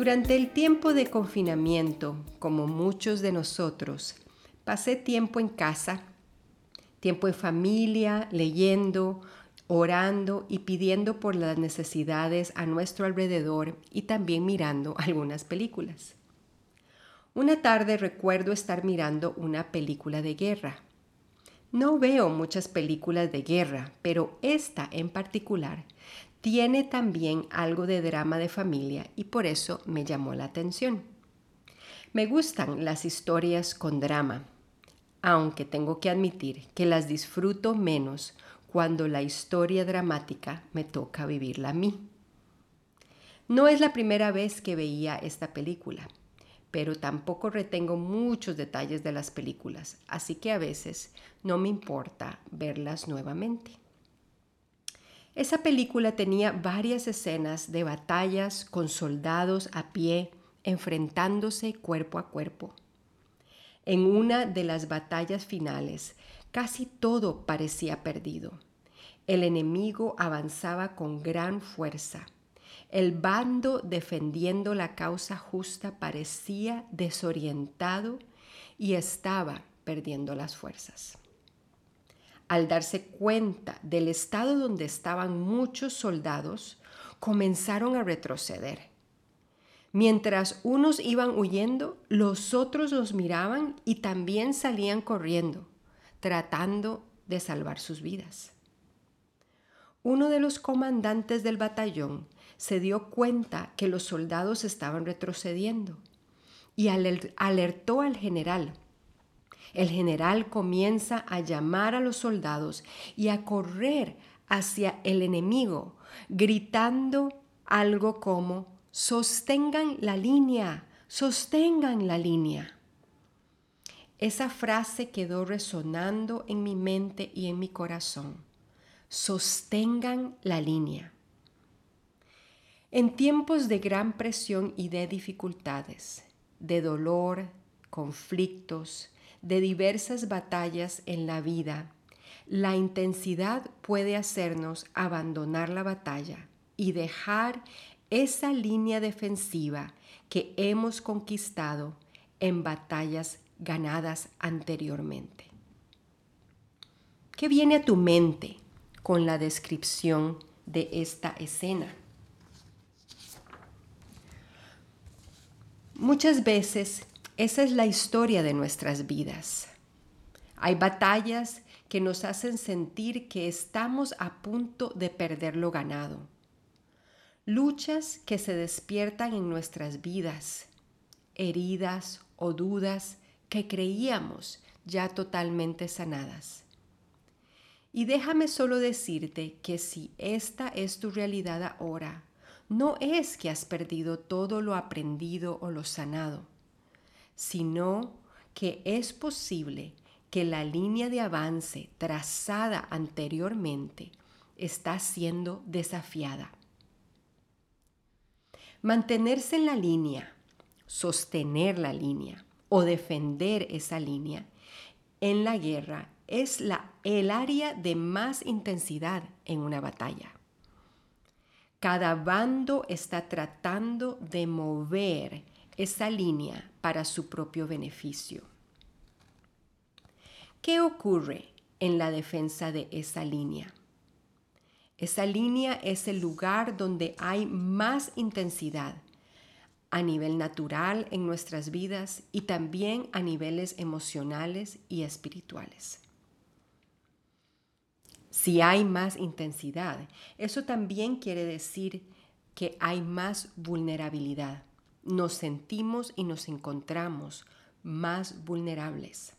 Durante el tiempo de confinamiento, como muchos de nosotros, pasé tiempo en casa, tiempo en familia, leyendo, orando y pidiendo por las necesidades a nuestro alrededor y también mirando algunas películas. Una tarde recuerdo estar mirando una película de guerra. No veo muchas películas de guerra, pero esta en particular tiene también algo de drama de familia y por eso me llamó la atención. Me gustan las historias con drama, aunque tengo que admitir que las disfruto menos cuando la historia dramática me toca vivirla a mí. No es la primera vez que veía esta película, pero tampoco retengo muchos detalles de las películas, así que a veces no me importa verlas nuevamente. Esa película tenía varias escenas de batallas con soldados a pie enfrentándose cuerpo a cuerpo. En una de las batallas finales, casi todo parecía perdido. El enemigo avanzaba con gran fuerza. El bando defendiendo la causa justa parecía desorientado y estaba perdiendo las fuerzas al darse cuenta del estado donde estaban muchos soldados, comenzaron a retroceder. Mientras unos iban huyendo, los otros los miraban y también salían corriendo, tratando de salvar sus vidas. Uno de los comandantes del batallón se dio cuenta que los soldados estaban retrocediendo y alertó al general el general comienza a llamar a los soldados y a correr hacia el enemigo, gritando algo como, sostengan la línea, sostengan la línea. Esa frase quedó resonando en mi mente y en mi corazón. Sostengan la línea. En tiempos de gran presión y de dificultades, de dolor, conflictos, de diversas batallas en la vida, la intensidad puede hacernos abandonar la batalla y dejar esa línea defensiva que hemos conquistado en batallas ganadas anteriormente. ¿Qué viene a tu mente con la descripción de esta escena? Muchas veces esa es la historia de nuestras vidas. Hay batallas que nos hacen sentir que estamos a punto de perder lo ganado. Luchas que se despiertan en nuestras vidas, heridas o dudas que creíamos ya totalmente sanadas. Y déjame solo decirte que si esta es tu realidad ahora, no es que has perdido todo lo aprendido o lo sanado sino que es posible que la línea de avance trazada anteriormente está siendo desafiada. Mantenerse en la línea, sostener la línea o defender esa línea en la guerra es el área de más intensidad en una batalla. Cada bando está tratando de mover esa línea para su propio beneficio. ¿Qué ocurre en la defensa de esa línea? Esa línea es el lugar donde hay más intensidad a nivel natural en nuestras vidas y también a niveles emocionales y espirituales. Si hay más intensidad, eso también quiere decir que hay más vulnerabilidad nos sentimos y nos encontramos más vulnerables.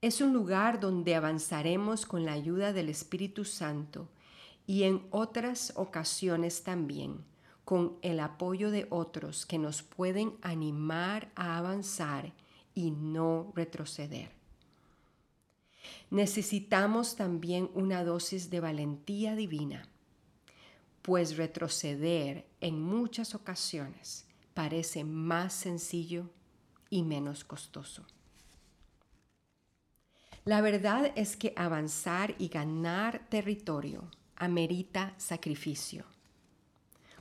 Es un lugar donde avanzaremos con la ayuda del Espíritu Santo y en otras ocasiones también con el apoyo de otros que nos pueden animar a avanzar y no retroceder. Necesitamos también una dosis de valentía divina, pues retroceder en muchas ocasiones parece más sencillo y menos costoso. La verdad es que avanzar y ganar territorio amerita sacrificio.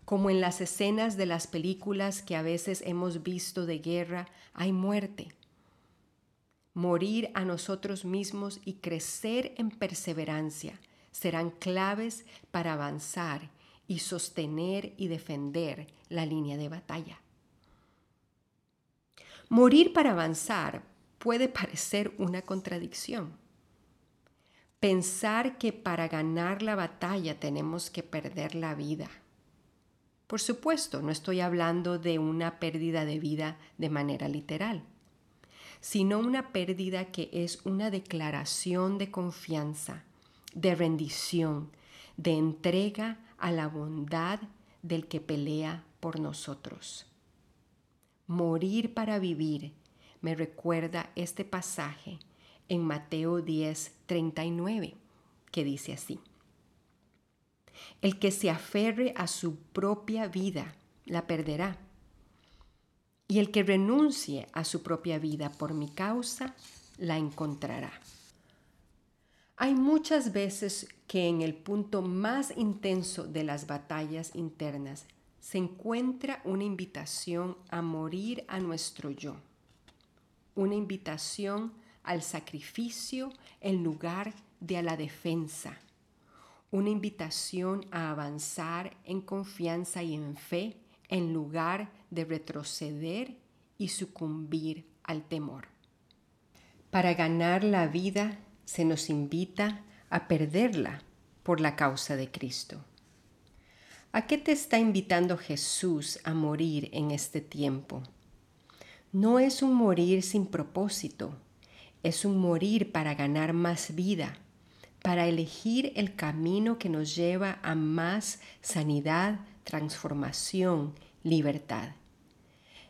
Como en las escenas de las películas que a veces hemos visto de guerra, hay muerte. Morir a nosotros mismos y crecer en perseverancia serán claves para avanzar y sostener y defender la línea de batalla. Morir para avanzar puede parecer una contradicción. Pensar que para ganar la batalla tenemos que perder la vida. Por supuesto, no estoy hablando de una pérdida de vida de manera literal, sino una pérdida que es una declaración de confianza, de rendición, de entrega a la bondad del que pelea por nosotros. Morir para vivir me recuerda este pasaje en Mateo 10, 39, que dice así. El que se aferre a su propia vida la perderá. Y el que renuncie a su propia vida por mi causa la encontrará. Hay muchas veces que en el punto más intenso de las batallas internas se encuentra una invitación a morir a nuestro yo una invitación al sacrificio en lugar de a la defensa, una invitación a avanzar en confianza y en fe en lugar de retroceder y sucumbir al temor. Para ganar la vida se nos invita a perderla por la causa de Cristo. ¿A qué te está invitando Jesús a morir en este tiempo? no es un morir sin propósito, es un morir para ganar más vida, para elegir el camino que nos lleva a más sanidad, transformación, libertad.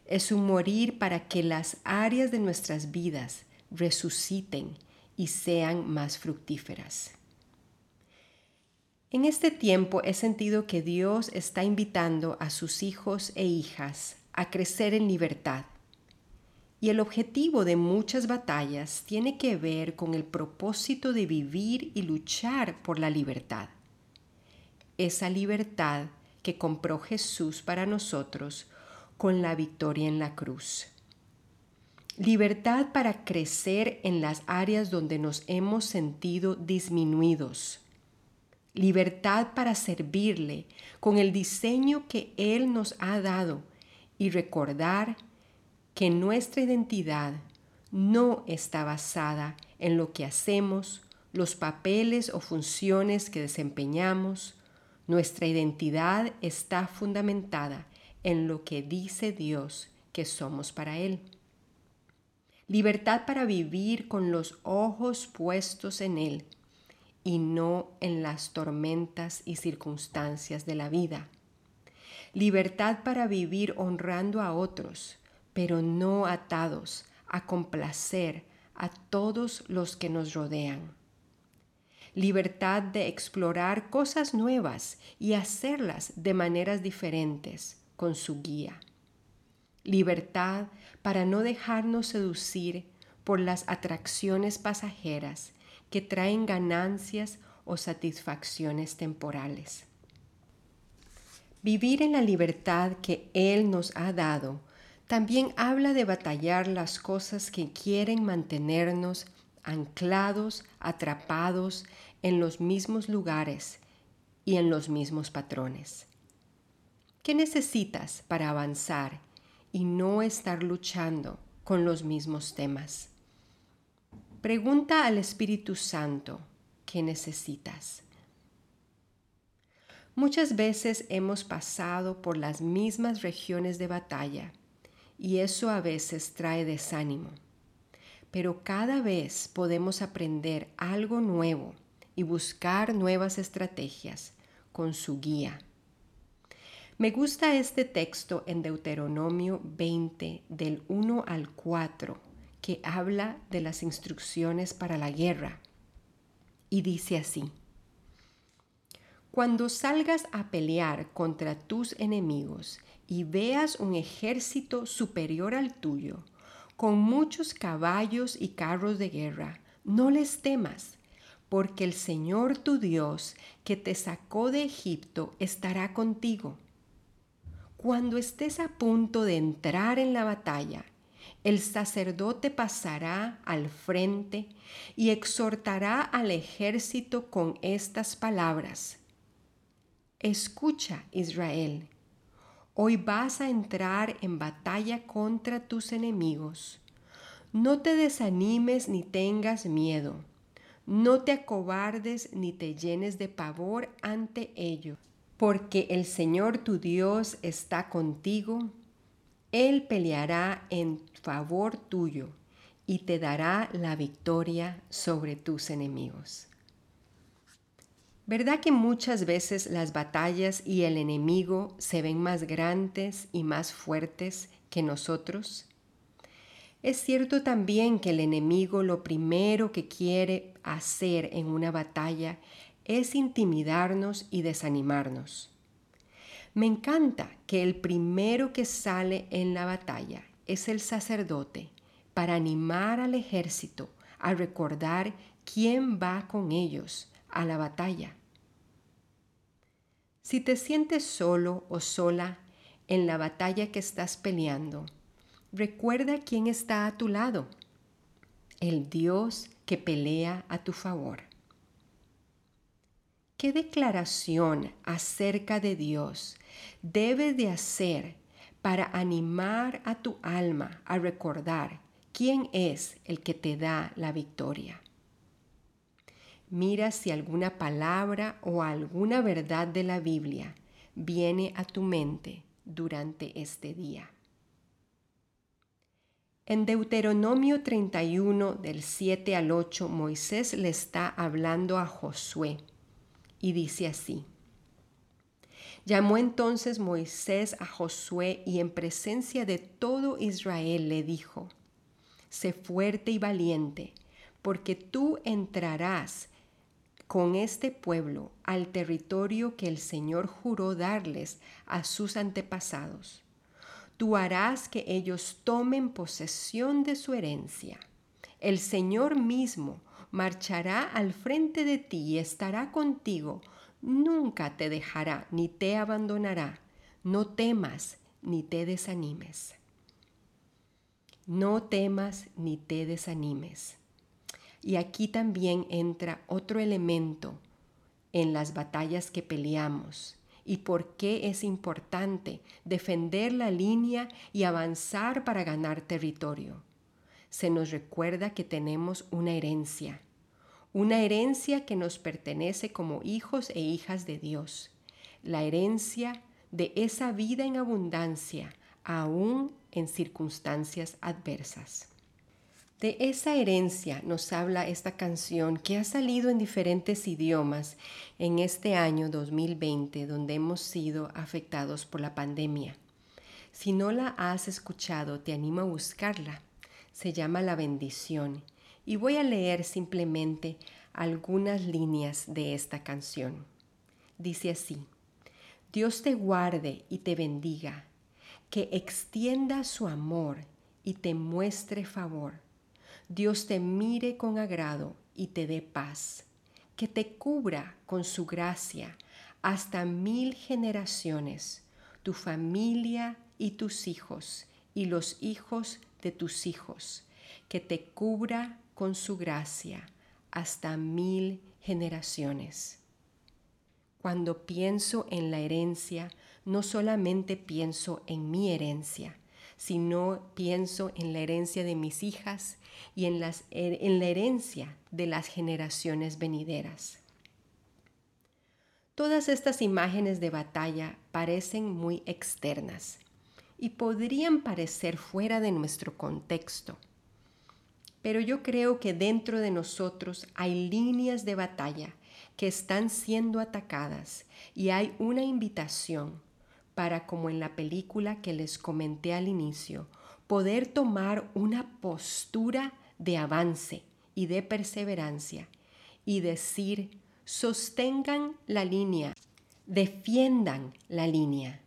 Es un morir para que las áreas de nuestras vidas resuciten y sean más fructíferas. En este tiempo he sentido que Dios está invitando a sus hijos e hijas a crecer en libertad y el objetivo de muchas batallas tiene que ver con el propósito de vivir y luchar por la libertad. Esa libertad que compró Jesús para nosotros con la victoria en la cruz. Libertad para crecer en las áreas donde nos hemos sentido disminuidos. Libertad para servirle con el diseño que Él nos ha dado y recordar que nuestra identidad no está basada en lo que hacemos, los papeles o funciones que desempeñamos. Nuestra identidad está fundamentada en lo que dice Dios que somos para Él. Libertad para vivir con los ojos puestos en Él y no en las tormentas y circunstancias de la vida. Libertad para vivir honrando a otros, pero no atados a complacer a todos los que nos rodean. Libertad de explorar cosas nuevas y hacerlas de maneras diferentes con su guía. Libertad para no dejarnos seducir por las atracciones pasajeras que traen ganancias o satisfacciones temporales. Vivir en la libertad que Él nos ha dado también habla de batallar las cosas que quieren mantenernos anclados, atrapados en los mismos lugares y en los mismos patrones. ¿Qué necesitas para avanzar y no estar luchando con los mismos temas? Pregunta al Espíritu Santo, ¿qué necesitas? Muchas veces hemos pasado por las mismas regiones de batalla y eso a veces trae desánimo. Pero cada vez podemos aprender algo nuevo y buscar nuevas estrategias con su guía. Me gusta este texto en Deuteronomio 20 del 1 al 4 que habla de las instrucciones para la guerra. Y dice así, Cuando salgas a pelear contra tus enemigos y veas un ejército superior al tuyo, con muchos caballos y carros de guerra, no les temas, porque el Señor tu Dios, que te sacó de Egipto, estará contigo. Cuando estés a punto de entrar en la batalla, el sacerdote pasará al frente y exhortará al ejército con estas palabras. Escucha, Israel, hoy vas a entrar en batalla contra tus enemigos. No te desanimes ni tengas miedo. No te acobardes ni te llenes de pavor ante ellos, porque el Señor tu Dios está contigo él peleará en favor tuyo y te dará la victoria sobre tus enemigos. ¿Verdad que muchas veces las batallas y el enemigo se ven más grandes y más fuertes que nosotros? Es cierto también que el enemigo lo primero que quiere hacer en una batalla es intimidarnos y desanimarnos. Me encanta que el primero que sale en la batalla es el sacerdote para animar al ejército a recordar quién va con ellos a la batalla. Si te sientes solo o sola en la batalla que estás peleando, recuerda quién está a tu lado, el Dios que pelea a tu favor. ¿Qué declaración acerca de Dios debes de hacer para animar a tu alma a recordar quién es el que te da la victoria? Mira si alguna palabra o alguna verdad de la Biblia viene a tu mente durante este día. En Deuteronomio 31 del 7 al 8 Moisés le está hablando a Josué y dice así. Llamó entonces Moisés a Josué y en presencia de todo Israel le dijo, Sé fuerte y valiente, porque tú entrarás con este pueblo al territorio que el Señor juró darles a sus antepasados. Tú harás que ellos tomen posesión de su herencia. El Señor mismo marchará al frente de ti y estará contigo, nunca te dejará ni te abandonará. No temas ni te desanimes. No temas ni te desanimes. Y aquí también entra otro elemento en las batallas que peleamos y por qué es importante defender la línea y avanzar para ganar territorio. Se nos recuerda que tenemos una herencia una herencia que nos pertenece como hijos e hijas de Dios, la herencia de esa vida en abundancia, aún en circunstancias adversas. De esa herencia nos habla esta canción que ha salido en diferentes idiomas en este año 2020 donde hemos sido afectados por la pandemia. Si no la has escuchado, te animo a buscarla. Se llama La bendición y voy a leer simplemente algunas líneas de esta canción. Dice así, Dios te guarde y te bendiga, que extienda su amor y te muestre favor. Dios te mire con agrado y te dé paz, que te cubra con su gracia hasta mil generaciones, tu familia y tus hijos y los hijos de tus hijos, que te cubra con su gracia hasta mil generaciones. Cuando pienso en la herencia, no solamente pienso en mi herencia, sino pienso en la herencia de mis hijas y en, en la herencia de las generaciones venideras. Todas estas imágenes de batalla parecen muy externas y podrían parecer fuera de nuestro contexto pero yo creo que dentro de nosotros hay líneas de batalla que están siendo atacadas y hay una invitación para, como en la película que les comenté al inicio, poder tomar una postura de avance y de perseverancia y decir, sostengan la línea, defiendan la línea.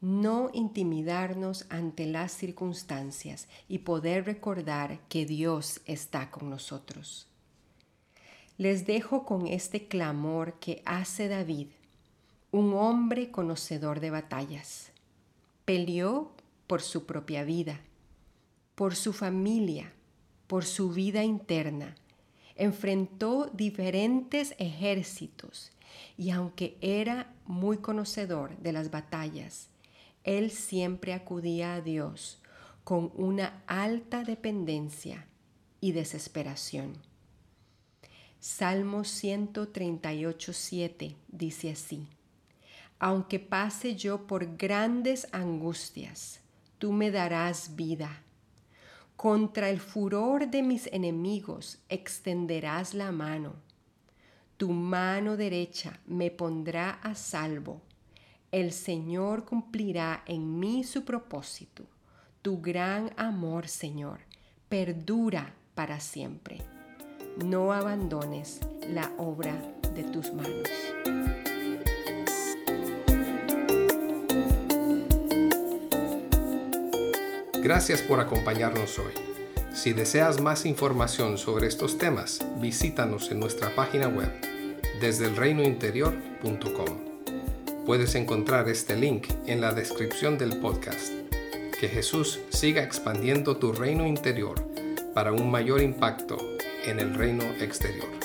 No intimidarnos ante las circunstancias y poder recordar que Dios está con nosotros. Les dejo con este clamor que hace David, un hombre conocedor de batallas. Peleó por su propia vida, por su familia, por su vida interna. Enfrentó diferentes ejércitos y aunque era muy conocedor de las batallas, él siempre acudía a Dios con una alta dependencia y desesperación. Salmo 138.7 dice así, Aunque pase yo por grandes angustias, tú me darás vida. Contra el furor de mis enemigos extenderás la mano. Tu mano derecha me pondrá a salvo. El Señor cumplirá en mí su propósito. Tu gran amor, Señor, perdura para siempre. No abandones la obra de tus manos. Gracias por acompañarnos hoy. Si deseas más información sobre estos temas, visítanos en nuestra página web desde elreinointerior.com. Puedes encontrar este link en la descripción del podcast. Que Jesús siga expandiendo tu reino interior para un mayor impacto en el reino exterior.